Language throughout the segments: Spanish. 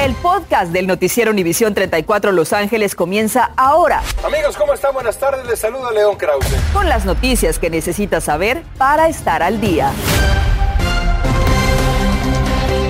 El podcast del noticiero Univisión 34 Los Ángeles comienza ahora. Amigos, ¿cómo están? Buenas tardes. Les saluda León Krause. Con las noticias que necesitas saber para estar al día.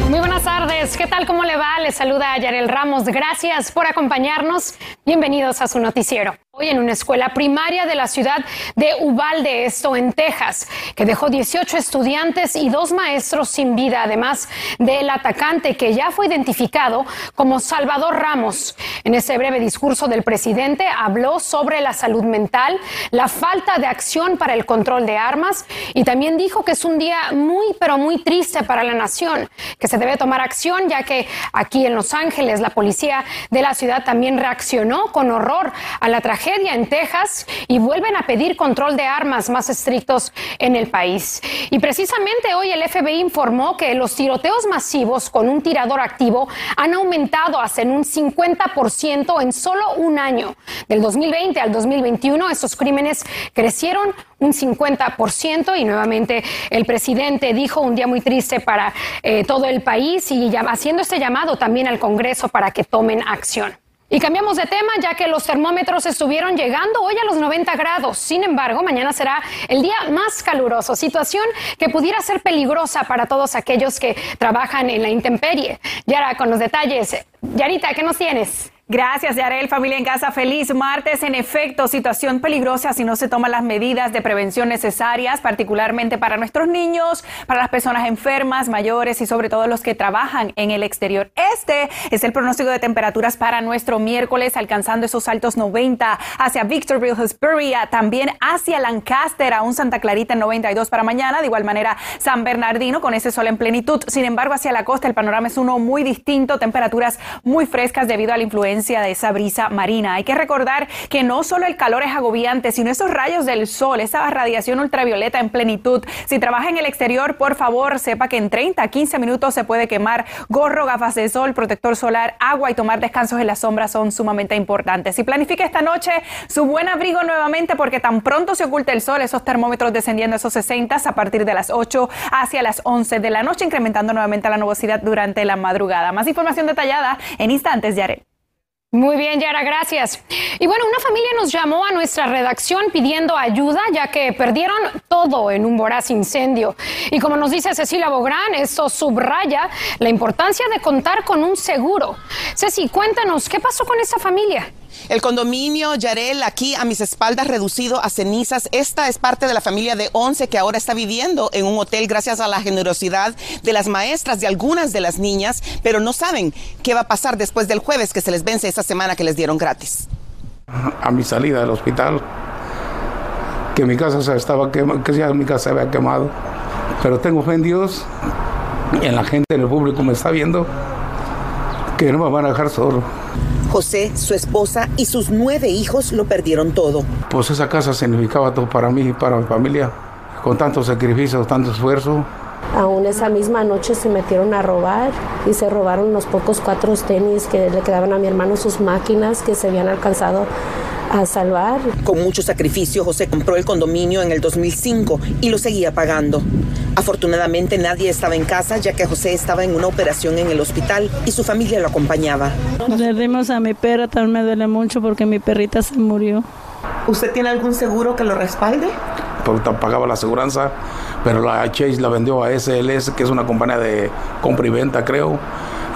Muy buenas tardes. ¿Qué tal? ¿Cómo le va? Les saluda Yarel Ramos. Gracias por acompañarnos. Bienvenidos a su noticiero. Hoy en una escuela primaria de la ciudad de Uvalde, esto en Texas, que dejó 18 estudiantes y dos maestros sin vida, además del atacante que ya fue identificado como Salvador Ramos. En ese breve discurso del presidente habló sobre la salud mental, la falta de acción para el control de armas y también dijo que es un día muy, pero muy triste para la nación, que se debe tomar acción ya que aquí en Los Ángeles la policía de la ciudad también reaccionó con horror a la tragedia en Texas y vuelven a pedir control de armas más estrictos en el país. Y precisamente hoy el FBI informó que los tiroteos masivos con un tirador activo han aumentado hasta en un 50% en solo un año. Del 2020 al 2021 estos crímenes crecieron un 50% y nuevamente el presidente dijo un día muy triste para eh, todo el país y haciendo este llamado también al Congreso para que tomen acción. Y cambiamos de tema ya que los termómetros estuvieron llegando hoy a los 90 grados. Sin embargo, mañana será el día más caluroso, situación que pudiera ser peligrosa para todos aquellos que trabajan en la intemperie. Yara, con los detalles. Yarita, ¿qué nos tienes? Gracias, Yarel. Familia en casa, feliz martes. En efecto, situación peligrosa si no se toman las medidas de prevención necesarias, particularmente para nuestros niños, para las personas enfermas, mayores y sobre todo los que trabajan en el exterior. Este es el pronóstico de temperaturas para nuestro miércoles, alcanzando esos altos 90 hacia Victorville, Hesperia, también hacia Lancaster, aún Santa Clarita en 92 para mañana, de igual manera San Bernardino con ese sol en plenitud. Sin embargo, hacia la costa el panorama es uno muy distinto, temperaturas muy frescas debido a la influencia de esa brisa marina. Hay que recordar que no solo el calor es agobiante, sino esos rayos del sol, esa radiación ultravioleta en plenitud. Si trabaja en el exterior, por favor, sepa que en 30 a 15 minutos se puede quemar. Gorro, gafas de sol, protector solar, agua y tomar descansos en la sombra son sumamente importantes. Si planifica esta noche su buen abrigo nuevamente, porque tan pronto se oculta el sol, esos termómetros descendiendo a esos 60 a partir de las 8 hacia las 11 de la noche, incrementando nuevamente la nubosidad durante la madrugada. Más información detallada en instantes, Yarel. Muy bien, Yara, gracias. Y bueno, una familia nos llamó a nuestra redacción pidiendo ayuda ya que perdieron todo en un voraz incendio. Y como nos dice Cecilia Bográn, esto subraya la importancia de contar con un seguro. Ceci, cuéntanos, ¿qué pasó con esta familia? El condominio Yarel aquí a mis espaldas reducido a cenizas. Esta es parte de la familia de 11 que ahora está viviendo en un hotel gracias a la generosidad de las maestras de algunas de las niñas, pero no saben qué va a pasar después del jueves que se les vence esa semana que les dieron gratis. A mi salida del hospital, que mi casa se estaba que ya mi casa se había quemado, pero tengo fe en Dios, en la gente, en el público me está viendo, que no me van a dejar solo. José, su esposa y sus nueve hijos lo perdieron todo. Pues esa casa significaba todo para mí y para mi familia, con tanto sacrificio, tanto esfuerzo. Aún esa misma noche se metieron a robar y se robaron los pocos cuatro tenis que le quedaban a mi hermano, sus máquinas que se habían alcanzado a salvar. Con mucho sacrificio, José compró el condominio en el 2005 y lo seguía pagando. Afortunadamente nadie estaba en casa ya que José estaba en una operación en el hospital y su familia lo acompañaba. Perdimos a mi perra, también me duele mucho porque mi perrita se murió. ¿Usted tiene algún seguro que lo respalde? Porque pagaba la aseguranza, pero la Chase la vendió a SLS, que es una compañía de compra y venta, creo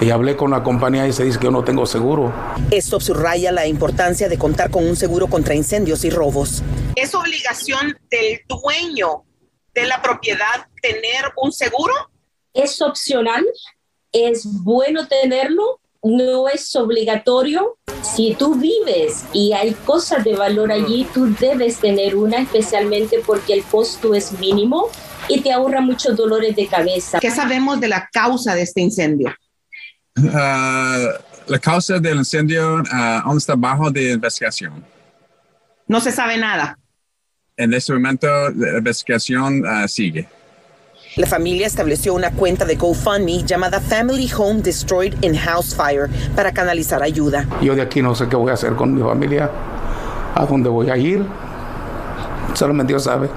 y hablé con la compañía y se dice que yo no tengo seguro. Esto subraya la importancia de contar con un seguro contra incendios y robos. ¿Es obligación del dueño de la propiedad tener un seguro? Es opcional, es bueno tenerlo, no es obligatorio. Si tú vives y hay cosas de valor allí, tú debes tener una, especialmente porque el costo es mínimo y te ahorra muchos dolores de cabeza. ¿Qué sabemos de la causa de este incendio? Uh, la causa del incendio uh, aún está bajo de investigación. No se sabe nada. En este momento la investigación uh, sigue. La familia estableció una cuenta de GoFundMe llamada Family Home Destroyed in House Fire para canalizar ayuda. Yo de aquí no sé qué voy a hacer con mi familia, a dónde voy a ir. Solamente Dios sabe.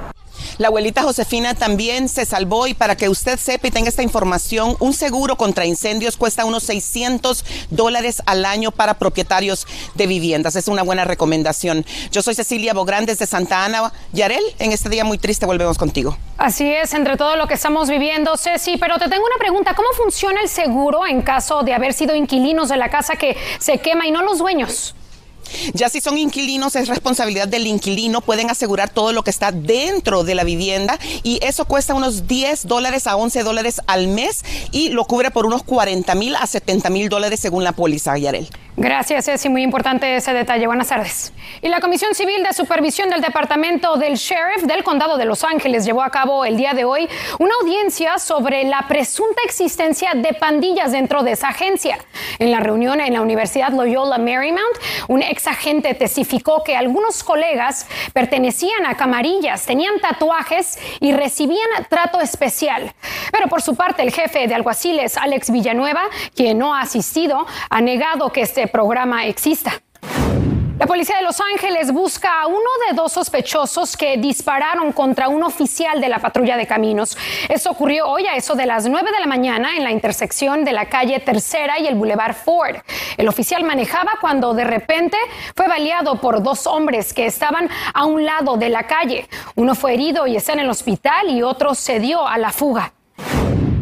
La abuelita Josefina también se salvó y para que usted sepa y tenga esta información, un seguro contra incendios cuesta unos 600 dólares al año para propietarios de viviendas. Es una buena recomendación. Yo soy Cecilia Bograndes de Santa Ana. Yarel, en este día muy triste volvemos contigo. Así es, entre todo lo que estamos viviendo, Ceci, pero te tengo una pregunta. ¿Cómo funciona el seguro en caso de haber sido inquilinos de la casa que se quema y no los dueños? Ya si son inquilinos, es responsabilidad del inquilino. Pueden asegurar todo lo que está dentro de la vivienda y eso cuesta unos 10 dólares a 11 dólares al mes y lo cubre por unos 40 mil a 70 mil dólares según la póliza, Yarel. Gracias, Ceci. Muy importante ese detalle. Buenas tardes. Y la Comisión Civil de Supervisión del Departamento del Sheriff del Condado de Los Ángeles llevó a cabo el día de hoy una audiencia sobre la presunta existencia de pandillas dentro de esa agencia. En la reunión en la Universidad Loyola Marymount, un ex agente testificó que algunos colegas pertenecían a camarillas, tenían tatuajes y recibían trato especial. Pero por su parte, el jefe de alguaciles, Alex Villanueva, quien no ha asistido, ha negado que este programa exista. La policía de Los Ángeles busca a uno de dos sospechosos que dispararon contra un oficial de la patrulla de caminos. Esto ocurrió hoy a eso de las 9 de la mañana en la intersección de la calle Tercera y el Boulevard Ford. El oficial manejaba cuando de repente fue baleado por dos hombres que estaban a un lado de la calle. Uno fue herido y está en el hospital y otro se dio a la fuga.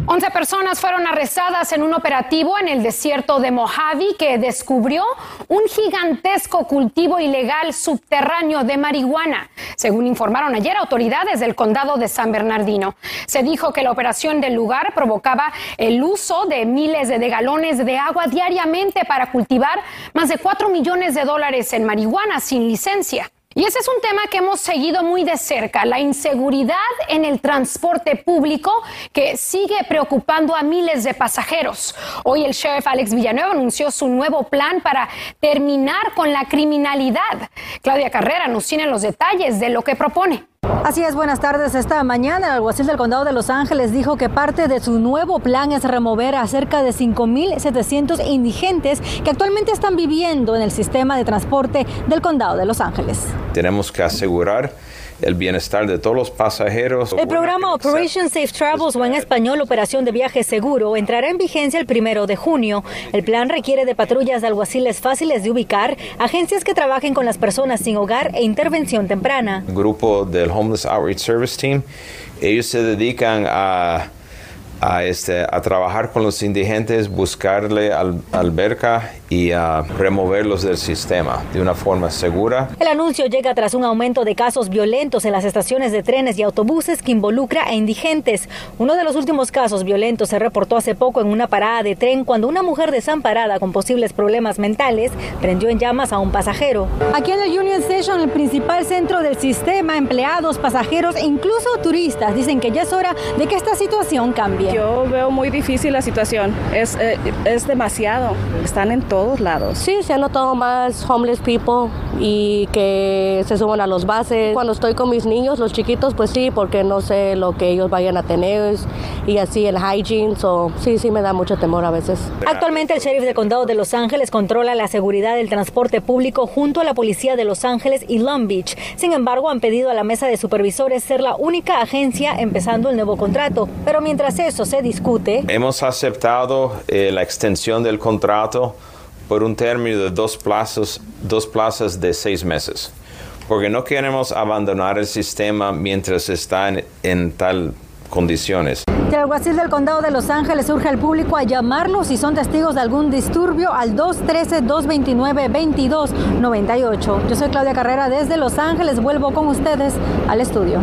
11 personas fueron arrestadas en un operativo en el desierto de Mojave que descubrió un gigantesco cultivo ilegal subterráneo de marihuana, según informaron ayer autoridades del condado de San Bernardino. Se dijo que la operación del lugar provocaba el uso de miles de galones de agua diariamente para cultivar más de 4 millones de dólares en marihuana sin licencia. Y ese es un tema que hemos seguido muy de cerca, la inseguridad en el transporte público que sigue preocupando a miles de pasajeros. Hoy el sheriff Alex Villanueva anunció su nuevo plan para terminar con la criminalidad. Claudia Carrera nos tiene los detalles de lo que propone. Así es, buenas tardes. Esta mañana el alguacil del condado de Los Ángeles dijo que parte de su nuevo plan es remover a cerca de 5.700 indigentes que actualmente están viviendo en el sistema de transporte del condado de Los Ángeles. Tenemos que asegurar el bienestar de todos los pasajeros. El programa Operation Safe Travels o en español Operación de Viaje Seguro entrará en vigencia el primero de junio. El plan requiere de patrullas de alguaciles fáciles de ubicar, agencias que trabajen con las personas sin hogar e intervención temprana. grupo del Homeless Outreach Service Team, ellos se dedican a a, este, a trabajar con los indigentes, buscarle al, alberca y a removerlos del sistema de una forma segura. El anuncio llega tras un aumento de casos violentos en las estaciones de trenes y autobuses que involucra a indigentes. Uno de los últimos casos violentos se reportó hace poco en una parada de tren cuando una mujer desamparada con posibles problemas mentales prendió en llamas a un pasajero. Aquí en el Union Station, el principal centro del sistema, empleados, pasajeros e incluso turistas dicen que ya es hora de que esta situación cambie. Yo veo muy difícil la situación, es, eh, es demasiado, están en todos lados. Sí, se han notado más homeless people y que se suban a los bases. Cuando estoy con mis niños, los chiquitos, pues sí, porque no sé lo que ellos vayan a tener y así el hygiene, so, sí, sí me da mucho temor a veces. Actualmente el sheriff del condado de Los Ángeles controla la seguridad del transporte público junto a la policía de Los Ángeles y Long Beach. Sin embargo, han pedido a la mesa de supervisores ser la única agencia empezando el nuevo contrato. Pero mientras eso se discute, Hemos aceptado eh, la extensión del contrato por un término de dos plazos, dos plazas de seis meses, porque no queremos abandonar el sistema mientras está en, en tal condiciones. el alguacil del condado de Los Ángeles urge al público a llamarlos si son testigos de algún disturbio al 213-229-2298. Yo soy Claudia Carrera desde Los Ángeles. Vuelvo con ustedes al estudio.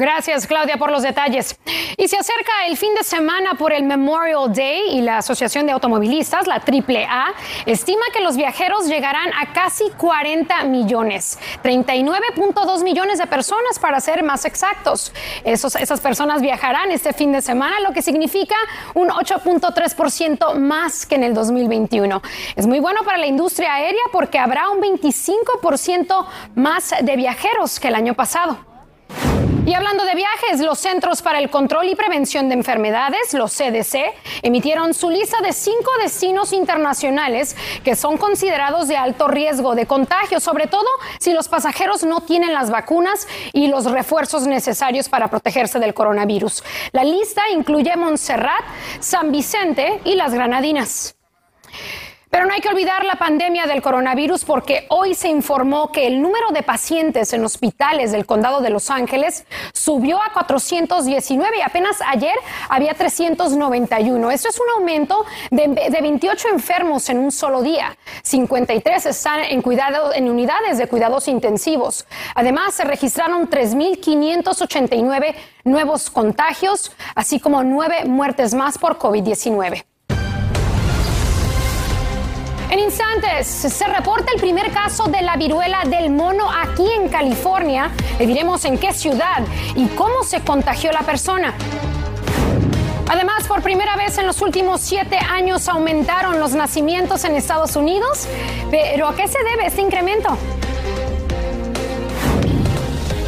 Gracias, Claudia, por los detalles. Y se acerca el fin de semana por el Memorial Day y la Asociación de Automovilistas, la AAA, estima que los viajeros llegarán a casi 40 millones, 39.2 millones de personas para ser más exactos. Esos, esas personas viajarán este fin de semana, lo que significa un 8.3% más que en el 2021. Es muy bueno para la industria aérea porque habrá un 25% más de viajeros que el año pasado. Y hablando de viajes, los Centros para el Control y Prevención de Enfermedades, los CDC, emitieron su lista de cinco destinos internacionales que son considerados de alto riesgo de contagio, sobre todo si los pasajeros no tienen las vacunas y los refuerzos necesarios para protegerse del coronavirus. La lista incluye Montserrat, San Vicente y las Granadinas. Pero no hay que olvidar la pandemia del coronavirus porque hoy se informó que el número de pacientes en hospitales del condado de Los Ángeles subió a 419 y apenas ayer había 391. Esto es un aumento de, 28 enfermos en un solo día. 53 están en, cuidado, en unidades de cuidados intensivos. Además, se registraron 3.589 nuevos contagios, así como nueve muertes más por COVID-19. En instantes se reporta el primer caso de la viruela del mono aquí en California. Le diremos en qué ciudad y cómo se contagió la persona. Además, por primera vez en los últimos siete años aumentaron los nacimientos en Estados Unidos. ¿Pero a qué se debe este incremento?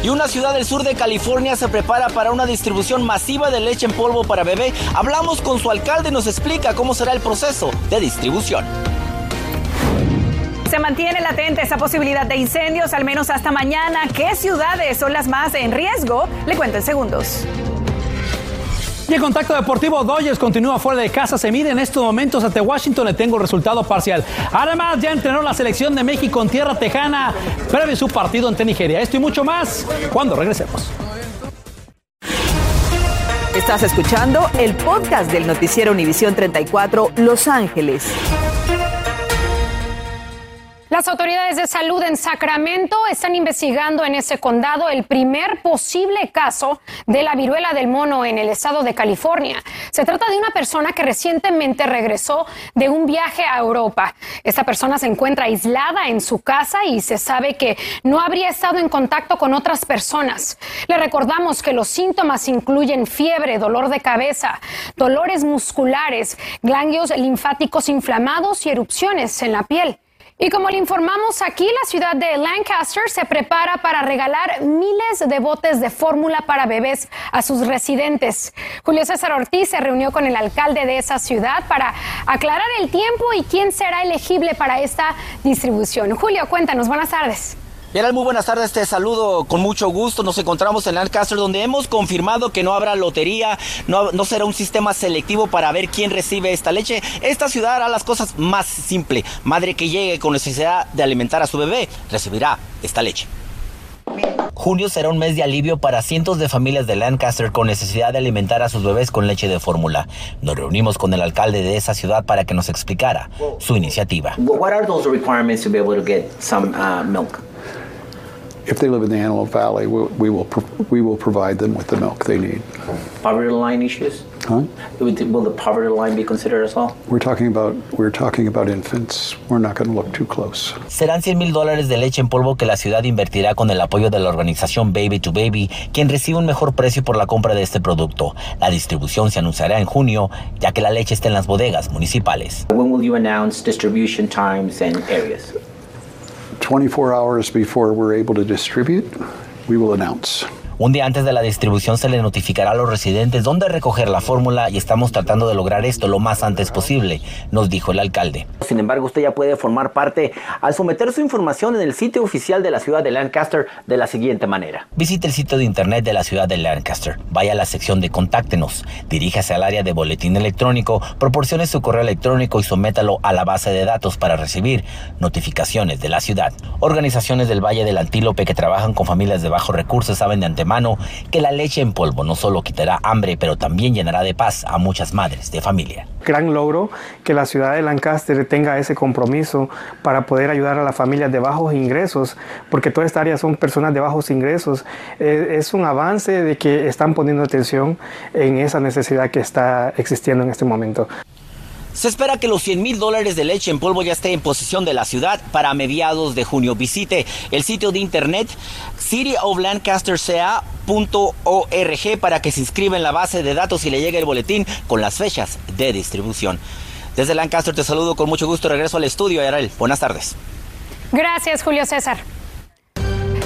Y una ciudad del sur de California se prepara para una distribución masiva de leche en polvo para bebé. Hablamos con su alcalde y nos explica cómo será el proceso de distribución. Se mantiene latente esa posibilidad de incendios, al menos hasta mañana. ¿Qué ciudades son las más en riesgo? Le cuento en segundos. Y el contacto deportivo Dodgers continúa fuera de casa. Se mide en estos momentos ante Washington. Le tengo resultado parcial. Además, ya entrenó la selección de México en tierra tejana previo su partido ante Nigeria. Esto y mucho más cuando regresemos. Estás escuchando el podcast del noticiero Univisión 34 Los Ángeles. Las autoridades de salud en Sacramento están investigando en ese condado el primer posible caso de la viruela del mono en el estado de California. Se trata de una persona que recientemente regresó de un viaje a Europa. Esta persona se encuentra aislada en su casa y se sabe que no habría estado en contacto con otras personas. Le recordamos que los síntomas incluyen fiebre, dolor de cabeza, dolores musculares, ganglios linfáticos inflamados y erupciones en la piel. Y como le informamos aquí, la ciudad de Lancaster se prepara para regalar miles de botes de fórmula para bebés a sus residentes. Julio César Ortiz se reunió con el alcalde de esa ciudad para aclarar el tiempo y quién será elegible para esta distribución. Julio, cuéntanos, buenas tardes. Bien, muy buenas tardes, te saludo con mucho gusto. Nos encontramos en Lancaster donde hemos confirmado que no habrá lotería, no, no, será un sistema selectivo para ver quién recibe esta leche. Esta ciudad hará las cosas más simple. Madre que llegue con necesidad de alimentar a su bebé recibirá esta leche. Junio será un mes de alivio para cientos de familias de Lancaster con necesidad de alimentar a sus bebés con leche de fórmula. Nos reunimos con el alcalde de esa ciudad para que nos explicara su iniciativa. What are those requirements to be able to get some uh, milk? If they live in the Antelope Valley, we, we will we will provide them with the milk they need. Poverty line issues. Huh? Will the poverty line be considered as well? We're talking about we're talking about infants. We're not going to look too close. Serán 100 mil dólares de leche en polvo que la ciudad invertirá con el apoyo de la organización Baby to Baby, quien recibe un mejor precio por la compra de este producto. La distribución se anunciará en junio, ya que la leche está en las bodegas municipales. When will you announce distribution times and areas? 24 hours before we're able to distribute, we will announce. Un día antes de la distribución se le notificará a los residentes dónde recoger la fórmula y estamos tratando de lograr esto lo más antes posible, nos dijo el alcalde. Sin embargo, usted ya puede formar parte al someter su información en el sitio oficial de la ciudad de Lancaster de la siguiente manera. Visite el sitio de internet de la ciudad de Lancaster, vaya a la sección de Contáctenos, diríjase al área de boletín electrónico, proporcione su correo electrónico y sométalo a la base de datos para recibir notificaciones de la ciudad. Organizaciones del Valle del Antílope que trabajan con familias de bajos recursos saben de antemano mano que la leche en polvo no solo quitará hambre, pero también llenará de paz a muchas madres de familia. Gran logro que la ciudad de Lancaster tenga ese compromiso para poder ayudar a las familias de bajos ingresos, porque toda esta área son personas de bajos ingresos. Eh, es un avance de que están poniendo atención en esa necesidad que está existiendo en este momento. Se espera que los 100 mil dólares de leche en polvo ya esté en posesión de la ciudad para mediados de junio. Visite el sitio de internet cityoflancasterca.org para que se inscriba en la base de datos y le llegue el boletín con las fechas de distribución. Desde Lancaster te saludo con mucho gusto. Regreso al estudio, Yarel. Buenas tardes. Gracias, Julio César.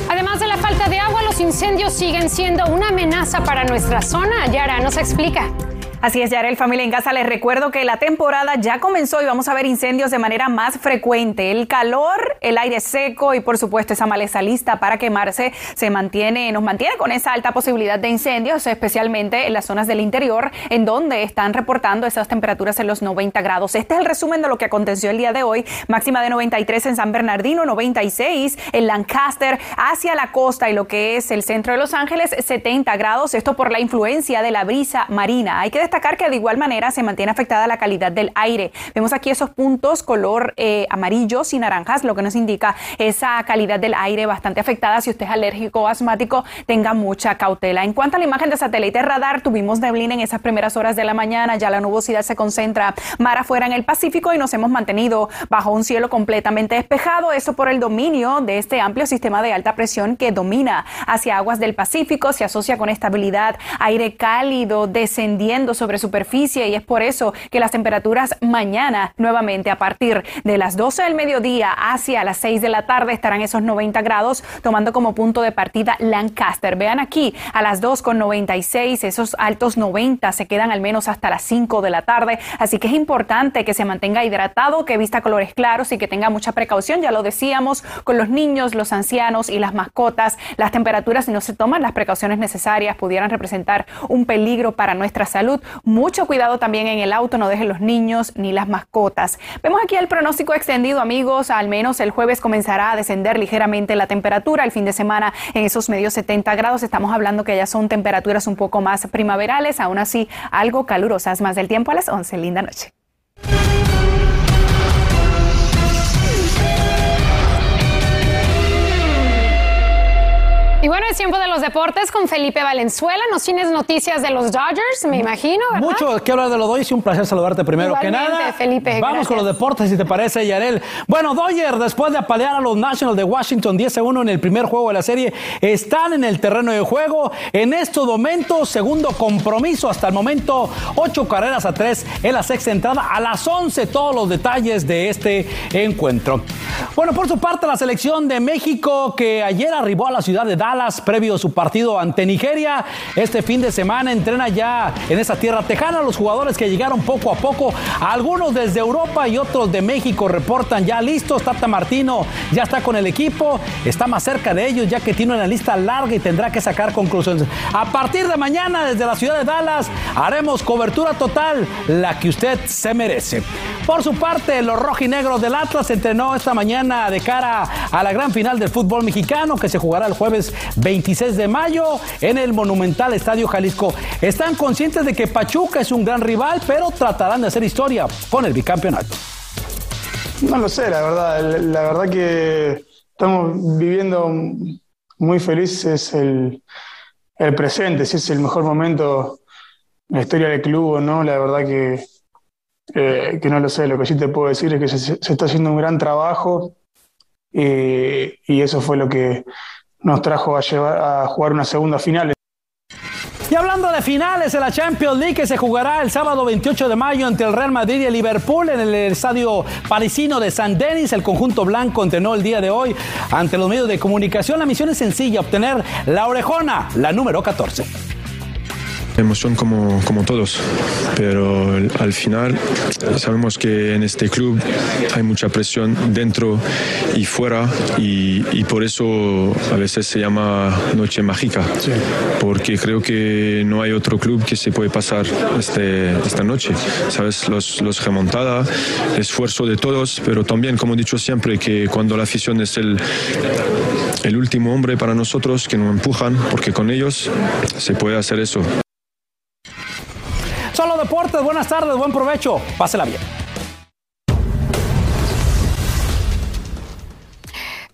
Además de la falta de agua, los incendios siguen siendo una amenaza para nuestra zona. Yara nos explica. Así es, Yarel, familia en casa, les recuerdo que la temporada ya comenzó y vamos a ver incendios de manera más frecuente. El calor, el aire seco y por supuesto esa maleza lista para quemarse se mantiene, nos mantiene con esa alta posibilidad de incendios, especialmente en las zonas del interior, en donde están reportando esas temperaturas en los 90 grados. Este es el resumen de lo que aconteció el día de hoy. Máxima de 93 en San Bernardino, 96 en Lancaster, hacia la costa y lo que es el centro de Los Ángeles, 70 grados. Esto por la influencia de la brisa marina. Hay que destacar que de igual manera se mantiene afectada la calidad del aire. Vemos aquí esos puntos color eh, amarillos y naranjas, lo que nos indica esa calidad del aire bastante afectada. Si usted es alérgico o asmático, tenga mucha cautela. En cuanto a la imagen de satélite radar, tuvimos neblina en esas primeras horas de la mañana. Ya la nubosidad se concentra mar afuera en el Pacífico y nos hemos mantenido bajo un cielo completamente despejado. Eso por el dominio de este amplio sistema de alta presión que domina hacia aguas del Pacífico. Se asocia con estabilidad, aire cálido descendiendo sobre superficie y es por eso que las temperaturas mañana nuevamente a partir de las 12 del mediodía hacia las 6 de la tarde estarán esos 90 grados tomando como punto de partida Lancaster. Vean aquí a las 2 con 96 esos altos 90 se quedan al menos hasta las 5 de la tarde, así que es importante que se mantenga hidratado, que vista colores claros y que tenga mucha precaución, ya lo decíamos, con los niños, los ancianos y las mascotas. Las temperaturas si no se toman las precauciones necesarias pudieran representar un peligro para nuestra salud. Mucho cuidado también en el auto, no dejen los niños ni las mascotas. Vemos aquí el pronóstico extendido, amigos. Al menos el jueves comenzará a descender ligeramente la temperatura. El fin de semana en esos medios 70 grados. Estamos hablando que ya son temperaturas un poco más primaverales, aún así algo calurosas. Más del tiempo a las 11. Linda noche. Es tiempo de los deportes con Felipe Valenzuela. Nos tienes noticias de los Dodgers, me imagino, ¿verdad? Mucho que hablar de los Dodgers y un placer saludarte primero que nada. Felipe, Vamos gracias. con los deportes, si te parece, Yarel. Bueno, Dodgers, después de apalear a los Nationals de Washington 10 a 1 en el primer juego de la serie, están en el terreno de juego. En estos momentos, segundo compromiso hasta el momento, ocho carreras a tres en la sexta entrada. A las 11, todos los detalles de este encuentro. Bueno, por su parte, la selección de México, que ayer arribó a la ciudad de Dallas previo a su partido ante Nigeria, este fin de semana entrena ya en esa tierra tejana. Los jugadores que llegaron poco a poco, algunos desde Europa y otros de México reportan ya listos. Tata Martino ya está con el equipo, está más cerca de ellos ya que tiene una lista larga y tendrá que sacar conclusiones. A partir de mañana, desde la ciudad de Dallas, haremos cobertura total, la que usted se merece. Por su parte, los rojinegros del Atlas entrenó esta mañana de cara a la gran final del fútbol mexicano que se jugará el jueves 26 de mayo en el monumental Estadio Jalisco. Están conscientes de que Pachuca es un gran rival, pero tratarán de hacer historia con el bicampeonato. No lo sé, la verdad. La, verdad que estamos viviendo muy felices el, presente, si es el mejor momento en la historia del club o no, la verdad que, eh, que no lo sé. Lo que sí te puedo decir es que se, se está haciendo un gran trabajo eh, y eso fue lo que nos trajo a, llevar, a jugar una segunda final. Y hablando de finales en la Champions League que se jugará el sábado 28 de mayo entre el Real Madrid y el Liverpool en el estadio parisino de San Denis, el conjunto blanco entrenó el día de hoy ante los medios de comunicación. La misión es sencilla, obtener la orejona, la número 14. Emoción como, como todos, pero al- al final sabemos que en este club hay mucha presión dentro y fuera y, y por eso a veces se llama noche mágica, porque creo que no hay otro club que se puede pasar este, esta noche, ¿sabes? Los, los remontada, esfuerzo de todos, pero también como he dicho siempre que cuando la afición es el, el último hombre para nosotros que nos empujan, porque con ellos se puede hacer eso. Solo Deportes, buenas tardes, buen provecho, pásela bien.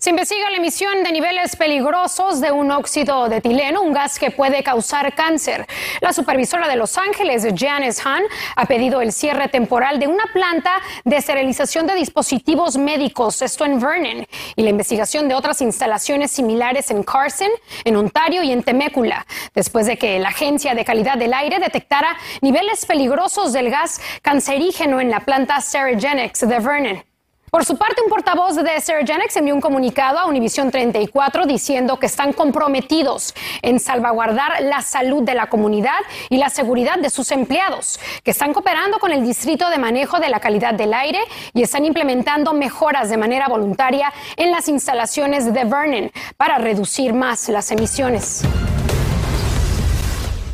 Se investiga la emisión de niveles peligrosos de un óxido de etileno, un gas que puede causar cáncer. La supervisora de Los Ángeles, Janice Hahn, ha pedido el cierre temporal de una planta de esterilización de dispositivos médicos, esto en Vernon, y la investigación de otras instalaciones similares en Carson, en Ontario y en Temécula, después de que la Agencia de Calidad del Aire detectara niveles peligrosos del gas cancerígeno en la planta Sterigenics de Vernon. Por su parte, un portavoz de Sterigenics envió un comunicado a Univision 34 diciendo que están comprometidos en salvaguardar la salud de la comunidad y la seguridad de sus empleados, que están cooperando con el Distrito de Manejo de la Calidad del Aire y están implementando mejoras de manera voluntaria en las instalaciones de Vernon para reducir más las emisiones.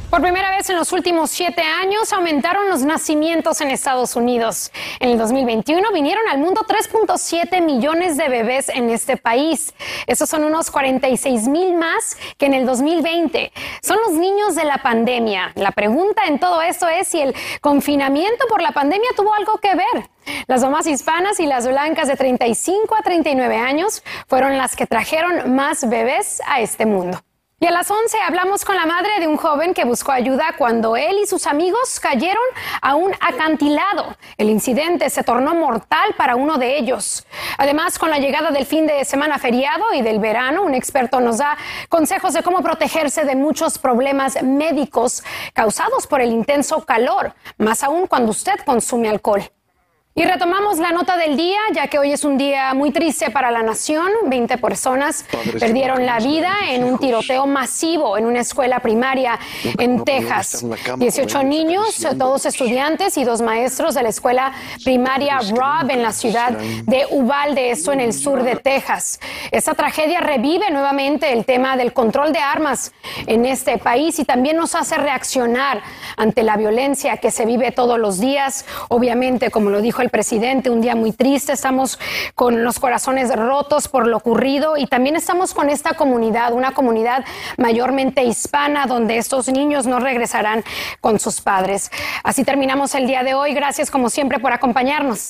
Por primera vez en los últimos siete años aumentaron los nacimientos en Estados Unidos. En el 2021 vinieron al mundo 3.7 millones de bebés en este país. Esos son unos 46 mil más que en el 2020. Son los niños de la pandemia. La pregunta en todo esto es si el confinamiento por la pandemia tuvo algo que ver. Las mamás hispanas y las blancas de 35 a 39 años fueron las que trajeron más bebés a este mundo. Y a las 11 hablamos con la madre de un joven que buscó ayuda cuando él y sus amigos cayeron a un acantilado. El incidente se tornó mortal para uno de ellos. Además, con la llegada del fin de semana feriado y del verano, un experto nos da consejos de cómo protegerse de muchos problemas médicos causados por el intenso calor, más aún cuando usted consume alcohol. Y retomamos la nota del día, ya que hoy es un día muy triste para la nación. Veinte personas perdieron la vida en un tiroteo masivo en una escuela primaria en Texas. 18 niños, todos estudiantes y dos maestros de la escuela primaria Rob en la ciudad de Uvalde, esto en el sur de Texas. Esta tragedia revive nuevamente el tema del control de armas en este país y también nos hace reaccionar ante la violencia que se vive todos los días. Obviamente, como lo dijo presidente, un día muy triste, estamos con los corazones rotos por lo ocurrido y también estamos con esta comunidad, una comunidad mayormente hispana donde estos niños no regresarán con sus padres. Así terminamos el día de hoy. Gracias como siempre por acompañarnos.